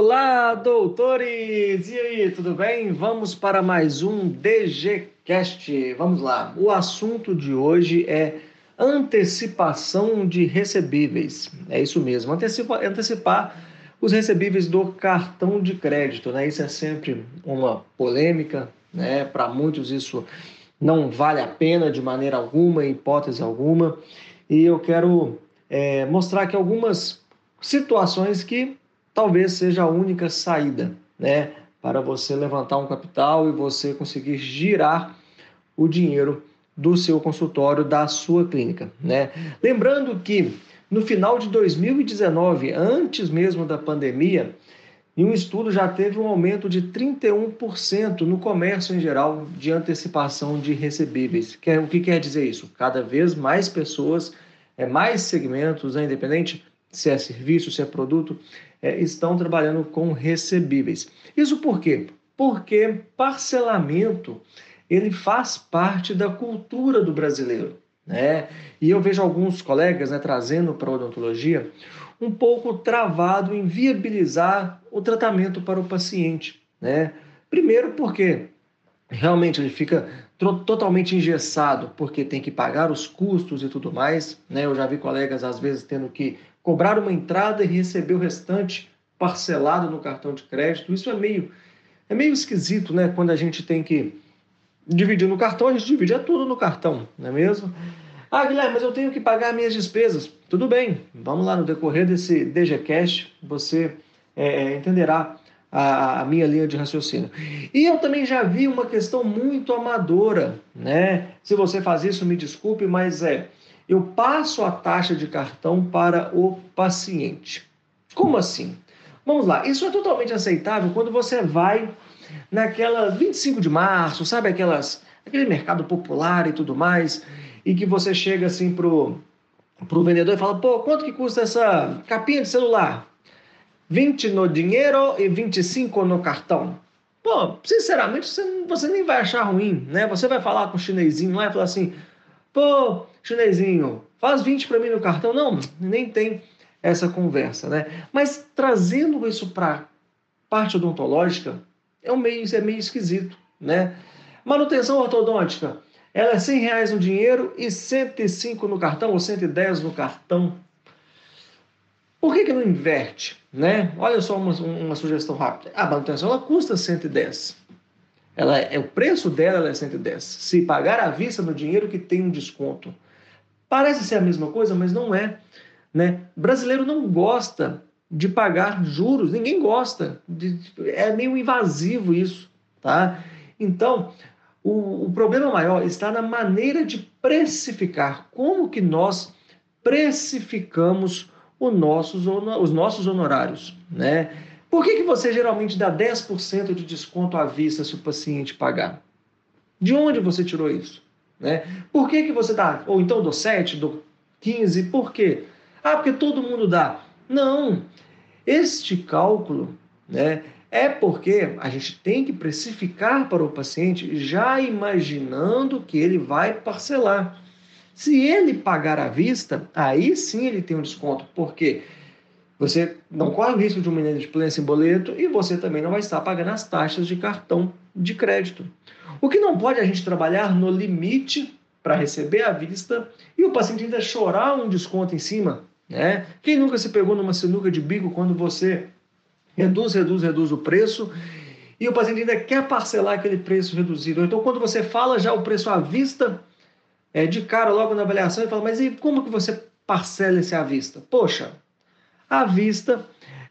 Olá, doutores! E aí, tudo bem? Vamos para mais um DGCast. Vamos lá. O assunto de hoje é antecipação de recebíveis. É isso mesmo, antecipa, antecipar os recebíveis do cartão de crédito. Né? Isso é sempre uma polêmica, né? para muitos isso não vale a pena de maneira alguma, em hipótese alguma. E eu quero é, mostrar aqui algumas situações que talvez seja a única saída, né, para você levantar um capital e você conseguir girar o dinheiro do seu consultório, da sua clínica, né? Lembrando que no final de 2019, antes mesmo da pandemia, em um estudo já teve um aumento de 31% no comércio em geral de antecipação de recebíveis. O que quer dizer isso? Cada vez mais pessoas, é, mais segmentos, né, independente se é serviço, se é produto, é, estão trabalhando com recebíveis. Isso por quê? Porque parcelamento ele faz parte da cultura do brasileiro. Né? E eu vejo alguns colegas né, trazendo para a odontologia um pouco travado em viabilizar o tratamento para o paciente. Né? Primeiro porque realmente ele fica totalmente engessado, porque tem que pagar os custos e tudo mais. Né? Eu já vi colegas às vezes tendo que cobrar uma entrada e receber o restante parcelado no cartão de crédito. Isso é meio, é meio esquisito, né? Quando a gente tem que dividir no cartão, a gente divide é tudo no cartão, não é mesmo? Ah, Guilherme, mas eu tenho que pagar minhas despesas. Tudo bem, vamos lá no decorrer desse DGCast, você é, é, entenderá a, a, minha linha de raciocínio. E eu também já vi uma questão muito amadora, né? Se você faz isso, me desculpe, mas é eu passo a taxa de cartão para o paciente. Como assim? Vamos lá, isso é totalmente aceitável quando você vai naquela 25 de março, sabe aquelas aquele mercado popular e tudo mais, e que você chega assim pro pro vendedor e fala: "Pô, quanto que custa essa capinha de celular?" 20 no dinheiro e 25 no cartão. Pô, sinceramente, você, você nem vai achar ruim, né? Você vai falar com o chinesinho lá e falar assim: Pô, chinesinho, faz 20 para mim no cartão. Não, nem tem essa conversa, né? Mas trazendo isso para parte odontológica, é, um meio, é meio esquisito, né? Manutenção ortodôntica, ela é 100 reais no dinheiro e 105 no cartão ou 110 no cartão. Por que, que não inverte? Né? Olha só uma, uma sugestão rápida. A manutenção ela custa 110. Ela é, o preço dela é 110. Se pagar à vista no dinheiro que tem um desconto. Parece ser a mesma coisa, mas não é. Né? Brasileiro não gosta de pagar juros, ninguém gosta. De, é meio invasivo isso. Tá? Então, o, o problema maior está na maneira de precificar. Como que nós precificamos nossos, os nossos honorários. Né? Por que, que você geralmente dá 10% de desconto à vista se o paciente pagar? De onde você tirou isso? Né? Por que, que você dá? Ou então do 7, do 15, por quê? Ah, porque todo mundo dá. Não. Este cálculo né, é porque a gente tem que precificar para o paciente já imaginando que ele vai parcelar. Se ele pagar à vista, aí sim ele tem um desconto. Porque você não corre o risco de uma inadimplência em boleto e você também não vai estar pagando as taxas de cartão de crédito. O que não pode é a gente trabalhar no limite para receber à vista e o paciente ainda chorar um desconto em cima. Né? Quem nunca se pegou numa sinuca de bico quando você reduz, reduz, reduz o preço e o paciente ainda quer parcelar aquele preço reduzido? Então, quando você fala já o preço à vista, é, de cara logo na avaliação, e fala, mas e como que você parcela esse à vista? Poxa, à vista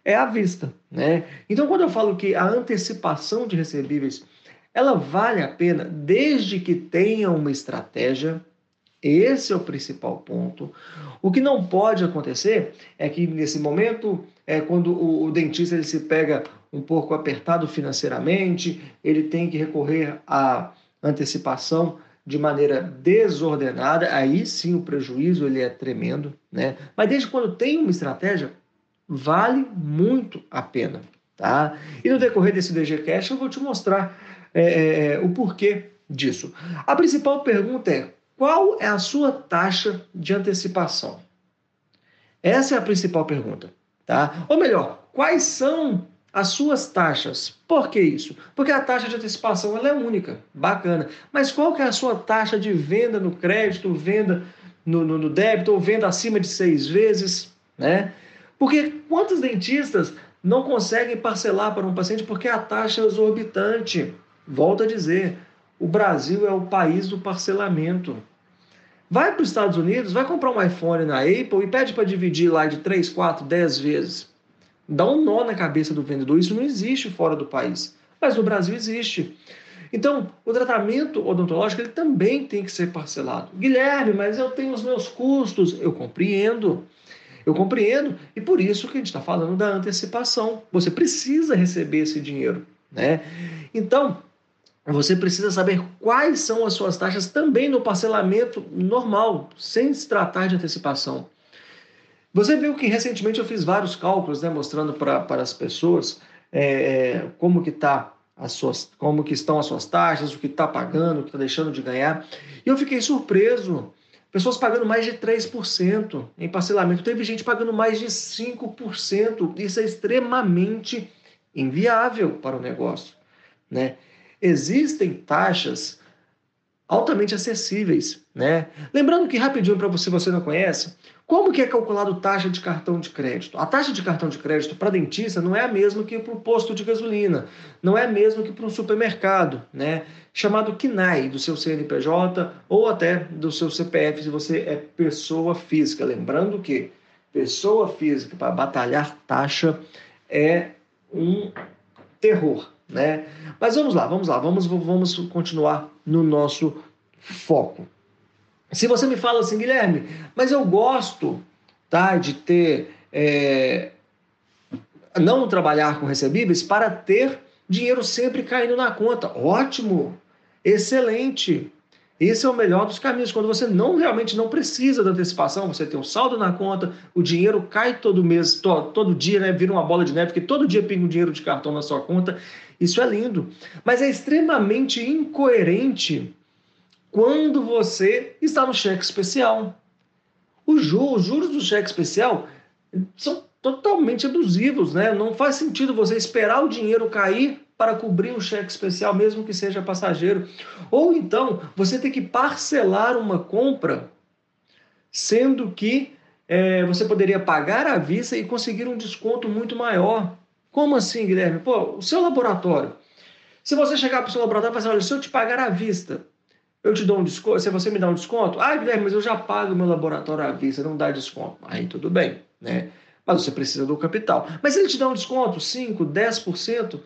é à vista, né? Então, quando eu falo que a antecipação de recebíveis ela vale a pena desde que tenha uma estratégia. Esse é o principal ponto. O que não pode acontecer é que nesse momento, é quando o, o dentista ele se pega um pouco apertado financeiramente, ele tem que recorrer à antecipação de maneira desordenada, aí sim o prejuízo ele é tremendo, né? Mas desde quando tem uma estratégia, vale muito a pena. Tá? E no decorrer desse DGCast eu vou te mostrar é, é, é, o porquê disso. A principal pergunta é: qual é a sua taxa de antecipação? Essa é a principal pergunta. Tá? Ou melhor, quais são as suas taxas. Por que isso? Porque a taxa de antecipação ela é única, bacana. Mas qual que é a sua taxa de venda no crédito, venda no, no, no débito ou venda acima de seis vezes? Né? Porque quantos dentistas não conseguem parcelar para um paciente porque a taxa é exorbitante? Volto a dizer, o Brasil é o país do parcelamento. Vai para os Estados Unidos, vai comprar um iPhone na Apple e pede para dividir lá de 3, 4, 10 vezes. Dá um nó na cabeça do vendedor. Isso não existe fora do país, mas no Brasil existe. Então, o tratamento odontológico ele também tem que ser parcelado. Guilherme, mas eu tenho os meus custos. Eu compreendo. Eu compreendo. E por isso que a gente está falando da antecipação. Você precisa receber esse dinheiro. Né? Então, você precisa saber quais são as suas taxas também no parcelamento normal, sem se tratar de antecipação. Você viu que recentemente eu fiz vários cálculos, né, mostrando para as pessoas é, é, como que tá as suas, como que estão as suas taxas, o que está pagando, o que está deixando de ganhar. E eu fiquei surpreso. Pessoas pagando mais de 3% em parcelamento. Teve gente pagando mais de 5%. Isso é extremamente inviável para o negócio. Né? Existem taxas altamente acessíveis, né? Lembrando que rapidinho para você, você não conhece, como que é calculado taxa de cartão de crédito? A taxa de cartão de crédito para dentista não é a mesma que para o posto de gasolina, não é a mesma que para um supermercado, né? Chamado KNAI do seu CNPJ ou até do seu CPF se você é pessoa física. Lembrando que pessoa física para batalhar taxa é um terror, né? Mas vamos lá, vamos lá, vamos, vamos continuar no nosso foco. Se você me fala assim, Guilherme, mas eu gosto tá, de ter. É, não trabalhar com recebíveis para ter dinheiro sempre caindo na conta. Ótimo! Excelente! Esse é o melhor dos caminhos. Quando você não realmente não precisa da antecipação, você tem um saldo na conta, o dinheiro cai todo mês, to, todo dia, né? Vira uma bola de neve, porque todo dia pinga um dinheiro de cartão na sua conta. Isso é lindo. Mas é extremamente incoerente quando você está no cheque especial. Os juros, os juros do cheque especial são totalmente abusivos, né? Não faz sentido você esperar o dinheiro cair para cobrir um cheque especial, mesmo que seja passageiro. Ou então, você tem que parcelar uma compra, sendo que é, você poderia pagar à vista e conseguir um desconto muito maior. Como assim, Guilherme? Pô, o seu laboratório. Se você chegar para o seu laboratório e falar assim, olha, se eu te pagar à vista, eu te dou um desconto, se você me dá um desconto, ah, Guilherme, mas eu já pago meu laboratório à vista, não dá desconto. Aí tudo bem, né? Mas você precisa do capital. Mas ele te dá um desconto, 5%, 10%,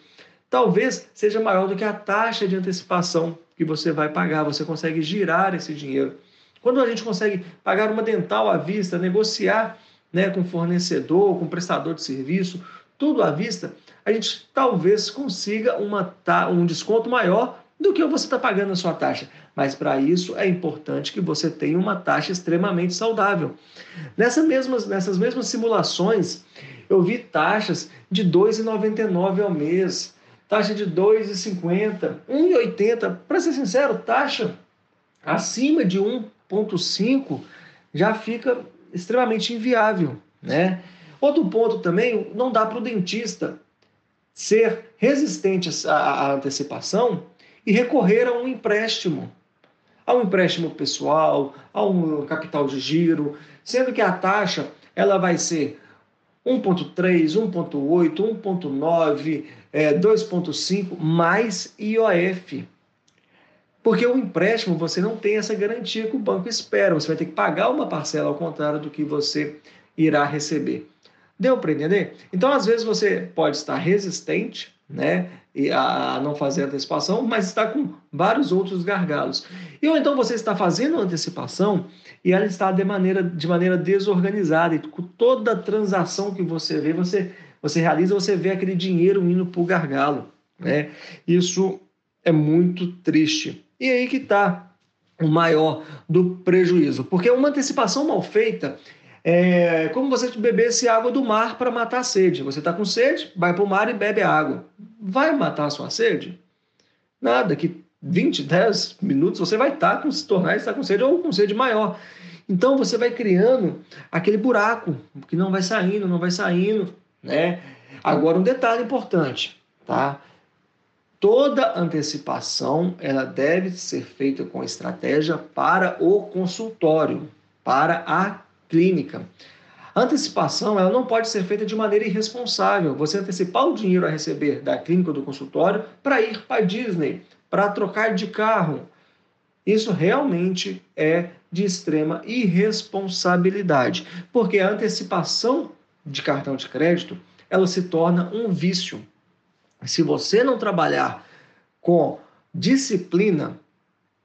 talvez seja maior do que a taxa de antecipação que você vai pagar. Você consegue girar esse dinheiro. Quando a gente consegue pagar uma dental à vista, negociar né, com fornecedor, com prestador de serviço, tudo à vista, a gente talvez consiga uma, um desconto maior do que você está pagando a sua taxa. Mas para isso é importante que você tenha uma taxa extremamente saudável. Nessa mesmas, nessas mesmas simulações, eu vi taxas de R$ 2,99 ao mês, taxa de 2,50, 1,80. Para ser sincero, taxa acima de 1,5 já fica extremamente inviável, né? Outro ponto também, não dá para o dentista ser resistente à antecipação e recorrer a um empréstimo, a um empréstimo pessoal, a um capital de giro, sendo que a taxa ela vai ser 1.3, 1.8, 1.9, é, 2,5 mais IOF. Porque o empréstimo você não tem essa garantia que o banco espera. Você vai ter que pagar uma parcela ao contrário do que você irá receber. Deu para entender? Então, às vezes, você pode estar resistente né, a não fazer antecipação, mas está com vários outros gargalos. E ou então você está fazendo antecipação e ela está de maneira, de maneira desorganizada. E com toda transação que você vê, você você realiza, você vê aquele dinheiro indo para o gargalo. Né? Isso é muito triste. E aí que está o maior do prejuízo. Porque uma antecipação mal feita é como você bebesse água do mar para matar a sede. Você está com sede, vai para o mar e bebe água. Vai matar a sua sede? Nada, que 20, 10 minutos você vai estar tá com se tornar estar com sede ou com sede maior. Então você vai criando aquele buraco que não vai saindo, não vai saindo, né? Agora, um detalhe importante, tá? Toda antecipação ela deve ser feita com estratégia para o consultório, para a clínica. A antecipação ela não pode ser feita de maneira irresponsável. Você antecipar o dinheiro a receber da clínica ou do consultório para ir para Disney, para trocar de carro. Isso realmente é de extrema irresponsabilidade, porque a antecipação de cartão de crédito ela se torna um vício. Se você não trabalhar com disciplina,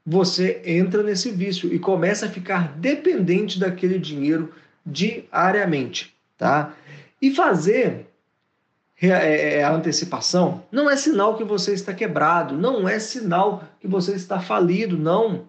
você entra nesse vício e começa a ficar dependente daquele dinheiro diariamente, tá? E fazer é, é, é, a antecipação não é sinal que você está quebrado, não é sinal que você está falido, não.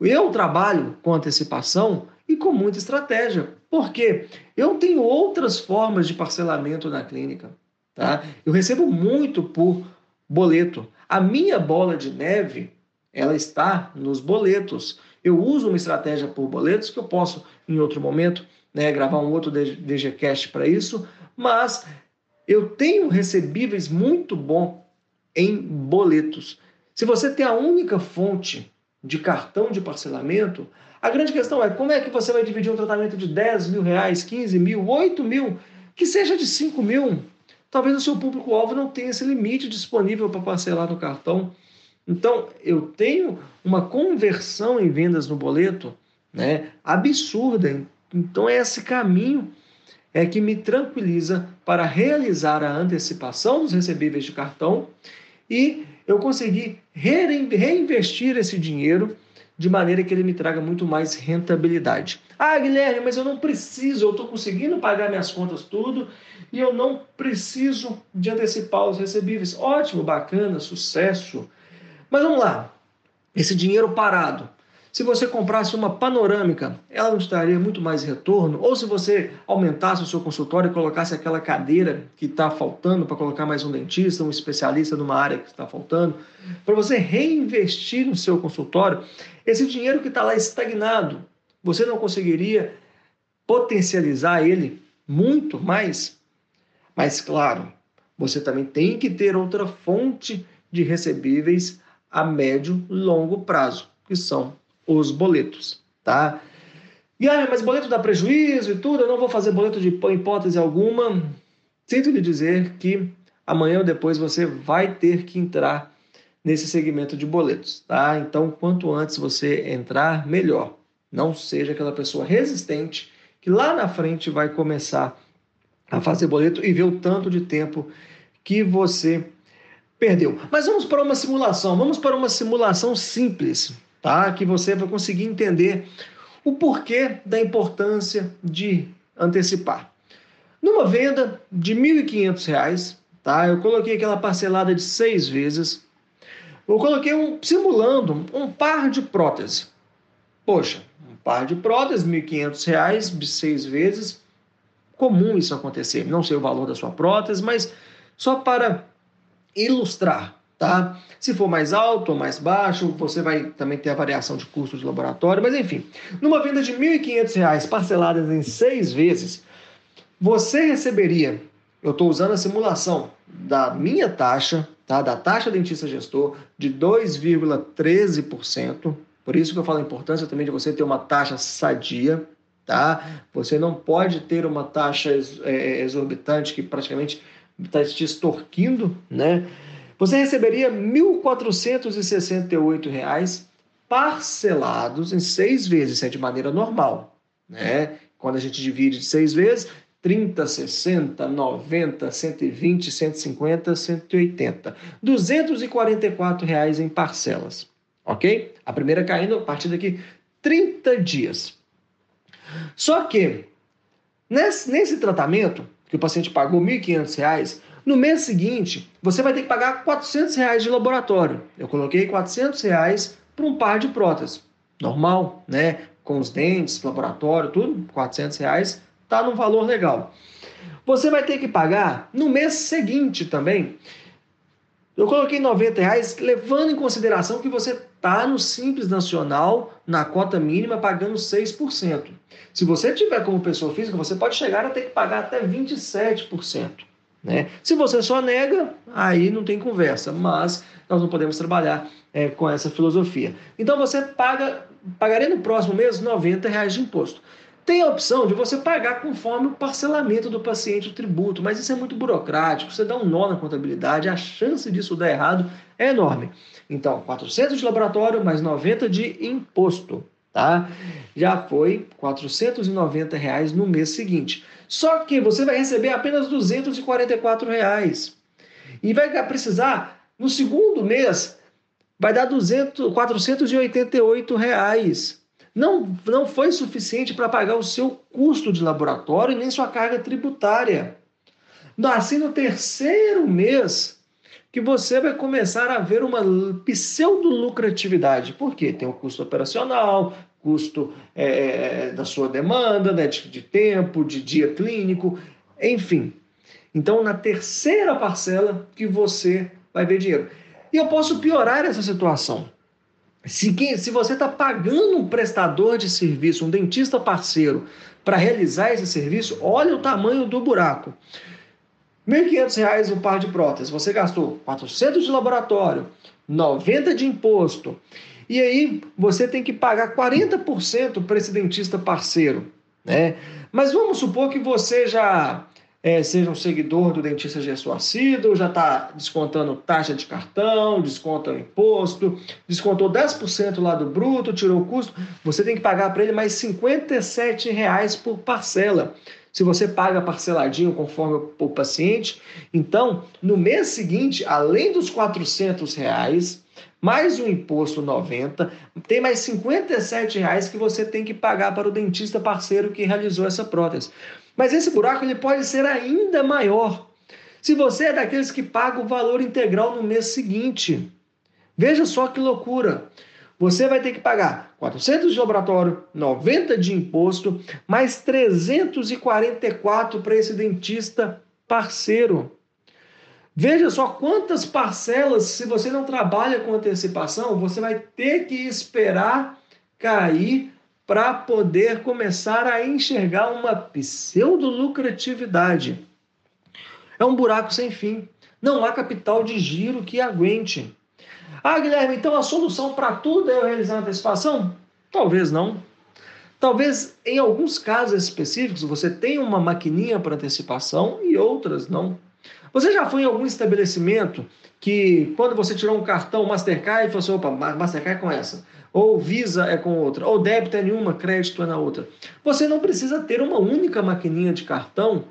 Eu trabalho com antecipação e com muita estratégia, porque eu tenho outras formas de parcelamento na clínica, tá? Eu recebo muito por boleto. A minha bola de neve, ela está nos boletos. Eu uso uma estratégia por boletos que eu posso, em outro momento, né, gravar um outro DGCast para isso, mas eu tenho recebíveis muito bom em boletos. Se você tem a única fonte de cartão de parcelamento, a grande questão é como é que você vai dividir um tratamento de 10 mil reais, 15 mil, 8 mil, que seja de 5 mil. Talvez o seu público-alvo não tenha esse limite disponível para parcelar no cartão. Então, eu tenho uma conversão em vendas no boleto né, absurda então, esse caminho é que me tranquiliza para realizar a antecipação dos recebíveis de cartão e eu conseguir reinvestir esse dinheiro de maneira que ele me traga muito mais rentabilidade. Ah, Guilherme, mas eu não preciso, eu estou conseguindo pagar minhas contas tudo e eu não preciso de antecipar os recebíveis. Ótimo, bacana, sucesso. Mas vamos lá, esse dinheiro parado, se você comprasse uma panorâmica, ela não estaria muito mais retorno? Ou se você aumentasse o seu consultório e colocasse aquela cadeira que está faltando para colocar mais um dentista, um especialista numa área que está faltando, para você reinvestir no seu consultório, esse dinheiro que está lá estagnado, você não conseguiria potencializar ele muito mais? Mas, claro, você também tem que ter outra fonte de recebíveis a médio longo prazo, que são os boletos, tá? E ah, mas boleto dá prejuízo e tudo, eu não vou fazer boleto de hipótese alguma. Sinto lhe dizer que amanhã ou depois você vai ter que entrar nesse segmento de boletos, tá? Então, quanto antes você entrar, melhor. Não seja aquela pessoa resistente que lá na frente vai começar a fazer boleto e ver o tanto de tempo que você perdeu. Mas vamos para uma simulação, vamos para uma simulação simples tá? Que você vai conseguir entender o porquê da importância de antecipar. Numa venda de R$ 1.500, tá? Eu coloquei aquela parcelada de seis vezes. Eu coloquei um simulando um par de prótese. Poxa, um par de prótese, R$ 1.500 de seis vezes. Comum isso acontecer. Não sei o valor da sua prótese, mas só para ilustrar, tá? Se for mais alto ou mais baixo, você vai também ter a variação de custo de laboratório, mas enfim, numa venda de R$ 1.500 parceladas em seis vezes, você receberia, eu estou usando a simulação da minha taxa, tá? da taxa dentista gestor, de 2,13%. Por isso que eu falo a importância também de você ter uma taxa sadia, tá? Você não pode ter uma taxa é, exorbitante que praticamente está te extorquindo, né? Você receberia R$ 1.468 parcelados em seis vezes, isso é de maneira normal. Né? Quando a gente divide de seis vezes, 30, 60, 90, 120, 150, 180. 244 reais em parcelas. Ok? A primeira caindo a partir daqui 30 dias. Só que, nesse, nesse tratamento, que o paciente pagou R$ 1.500, no mês seguinte, você vai ter que pagar 400 reais de laboratório. Eu coloquei 400 reais para um par de próteses. Normal, né? Com os dentes, laboratório, tudo, 400 reais, tá num valor legal. Você vai ter que pagar no mês seguinte também. Eu coloquei 90 reais, levando em consideração que você está no Simples Nacional, na cota mínima, pagando 6%. Se você tiver como pessoa física, você pode chegar a ter que pagar até 27%. Né? Se você só nega, aí não tem conversa, mas nós não podemos trabalhar é, com essa filosofia. Então você paga, pagaria no próximo mês 90 reais de imposto. Tem a opção de você pagar conforme o parcelamento do paciente o tributo, mas isso é muito burocrático, você dá um nó na contabilidade, a chance disso dar errado é enorme. Então, 400 de laboratório mais 90 de imposto, tá? Já foi 490 reais no mês seguinte. Só que você vai receber apenas 244 reais. E vai precisar, no segundo mês, vai dar 200, 488 reais. Não, não foi suficiente para pagar o seu custo de laboratório nem sua carga tributária. Assim, no terceiro mês, que você vai começar a ver uma pseudo-lucratividade. Por quê? Tem o custo operacional, custo é, é, da sua demanda, né, de, de tempo, de dia clínico, enfim. Então, na terceira parcela que você vai ver dinheiro. E eu posso piorar essa situação. Se, se você está pagando um prestador de serviço, um dentista parceiro, para realizar esse serviço, olha o tamanho do buraco. R$ 1.500 o par de próteses, você gastou 400 de laboratório, 90 de imposto e aí você tem que pagar 40% para esse dentista parceiro. Né? Mas vamos supor que você já é, seja um seguidor do dentista Gessuacido, já está descontando taxa de cartão, desconta o imposto, descontou 10% lá do bruto, tirou o custo, você tem que pagar para ele mais 57 reais por parcela. Se você paga parceladinho conforme o paciente, então no mês seguinte, além dos 400 reais, mais o imposto 90, tem mais 57 reais que você tem que pagar para o dentista parceiro que realizou essa prótese. Mas esse buraco ele pode ser ainda maior. Se você é daqueles que paga o valor integral no mês seguinte. Veja só que loucura. Você vai ter que pagar 400 de laboratório, 90 de imposto, mais 344 para esse dentista parceiro. Veja só quantas parcelas, se você não trabalha com antecipação, você vai ter que esperar cair para poder começar a enxergar uma pseudo-lucratividade. É um buraco sem fim. Não há capital de giro que aguente. Ah, Guilherme, então a solução para tudo é eu realizar antecipação? Talvez não. Talvez em alguns casos específicos você tenha uma maquininha para antecipação e outras não. Você já foi em algum estabelecimento que, quando você tirou um cartão Mastercard, falou assim: opa, Mastercard é com essa, ou Visa é com outra, ou débito é nenhuma, crédito é na outra. Você não precisa ter uma única maquininha de cartão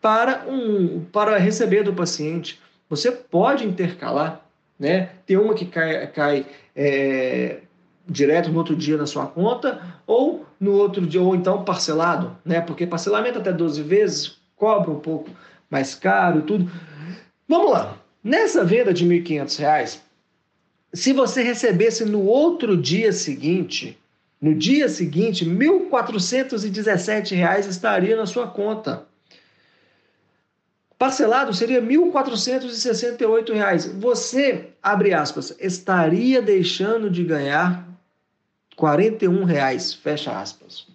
para, um, para receber do paciente. Você pode intercalar, né? Tem uma que cai, cai é, direto no outro dia na sua conta, ou no outro dia, ou então parcelado, né? Porque parcelamento até 12 vezes cobra um pouco mais caro, tudo. Vamos lá. Nessa venda de R$ 1.500, se você recebesse no outro dia seguinte, no dia seguinte, R$ 1.417 estaria na sua conta. Parcelado seria R$ 1.468. Você, abre aspas, estaria deixando de ganhar 41 reais, fecha aspas.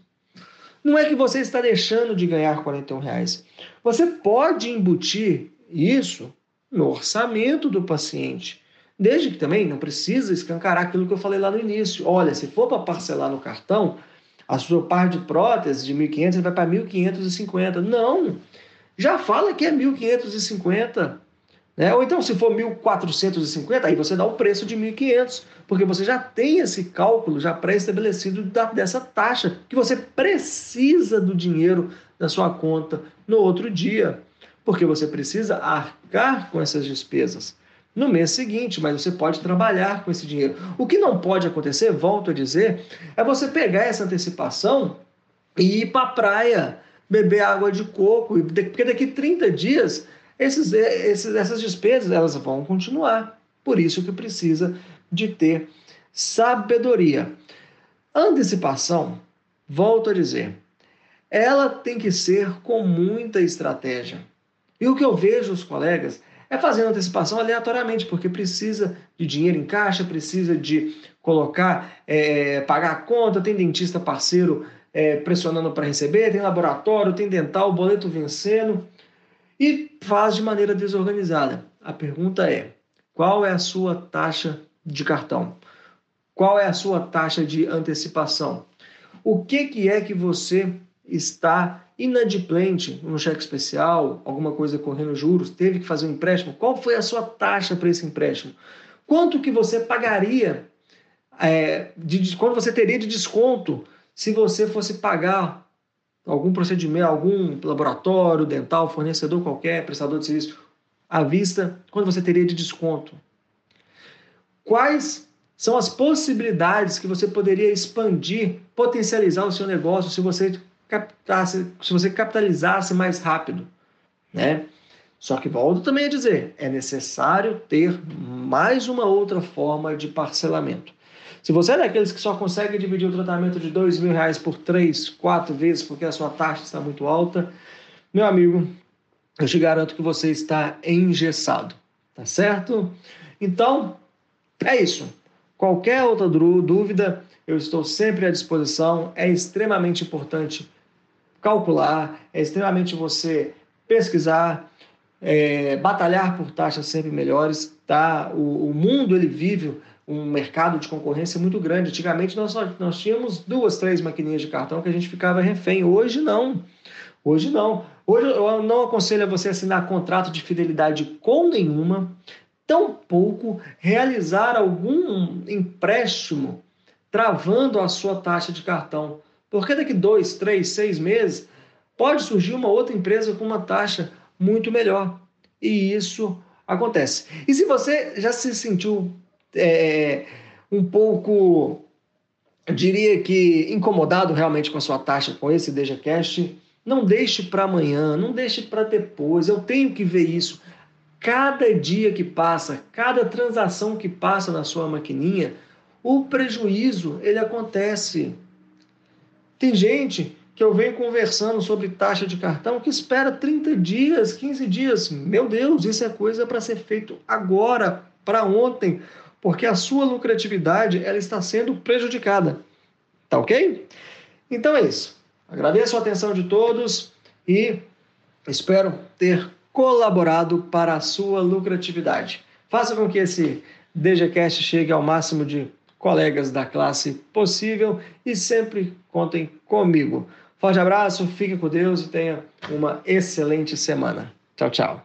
Não é que você está deixando de ganhar 41 reais. Você pode embutir isso no orçamento do paciente, desde que também não precisa escancarar aquilo que eu falei lá no início. Olha, se for para parcelar no cartão, a sua parte de prótese de 1.500 vai para 1.550. Não, já fala que é 1.550. Né? Ou então, se for 1.450, aí você dá o preço de 1.500, porque você já tem esse cálculo já pré-estabelecido dessa taxa, que você precisa do dinheiro da sua conta no outro dia, porque você precisa arcar com essas despesas no mês seguinte, mas você pode trabalhar com esse dinheiro. O que não pode acontecer, volto a dizer, é você pegar essa antecipação e ir para a praia, beber água de coco, porque daqui 30 dias esses, esses, essas despesas elas vão continuar. Por isso que precisa de ter sabedoria. Antecipação, volto a dizer, ela tem que ser com muita estratégia. E o que eu vejo os colegas é fazendo antecipação aleatoriamente, porque precisa de dinheiro em caixa, precisa de colocar, é, pagar a conta, tem dentista parceiro é, pressionando para receber, tem laboratório, tem dental, boleto vencendo. e faz de maneira desorganizada. A pergunta é: qual é a sua taxa de cartão? Qual é a sua taxa de antecipação? O que, que é que você está inadimplente no cheque especial, alguma coisa correndo juros, teve que fazer um empréstimo? Qual foi a sua taxa para esse empréstimo? Quanto que você pagaria, é, de, quanto você teria de desconto se você fosse pagar algum procedimento, algum laboratório dental, fornecedor qualquer, prestador de serviço, à vista, quando você teria de desconto? Quais são as possibilidades que você poderia expandir, potencializar o seu negócio se você captasse, se você capitalizasse mais rápido, né? Só que volto também a dizer, é necessário ter mais uma outra forma de parcelamento. Se você é daqueles que só consegue dividir o tratamento de dois mil reais por três, quatro vezes porque a sua taxa está muito alta, meu amigo, eu te garanto que você está engessado, tá certo? Então, é isso. Qualquer outra dúvida, eu estou sempre à disposição. É extremamente importante calcular, é extremamente você pesquisar, é, batalhar por taxas sempre melhores. Tá? O, o mundo ele vive um mercado de concorrência muito grande. Antigamente nós, nós tínhamos duas, três maquininhas de cartão que a gente ficava refém. Hoje não. Hoje não. Hoje eu não aconselho a você assinar contrato de fidelidade com nenhuma, tampouco realizar algum empréstimo travando a sua taxa de cartão. Porque daqui dois, três, seis meses pode surgir uma outra empresa com uma taxa muito melhor. E isso acontece. E se você já se sentiu é, um pouco, eu diria que incomodado realmente com a sua taxa com esse DGCast, não deixe para amanhã, não deixe para depois. Eu tenho que ver isso. Cada dia que passa, cada transação que passa na sua maquininha, o prejuízo ele acontece. Tem gente que eu venho conversando sobre taxa de cartão que espera 30 dias, 15 dias. Meu Deus, isso é coisa para ser feito agora, para ontem porque a sua lucratividade ela está sendo prejudicada. Tá ok? Então é isso. Agradeço a atenção de todos e espero ter colaborado para a sua lucratividade. Faça com que esse DGCast chegue ao máximo de colegas da classe possível e sempre contem comigo. Forte abraço, fique com Deus e tenha uma excelente semana. Tchau, tchau.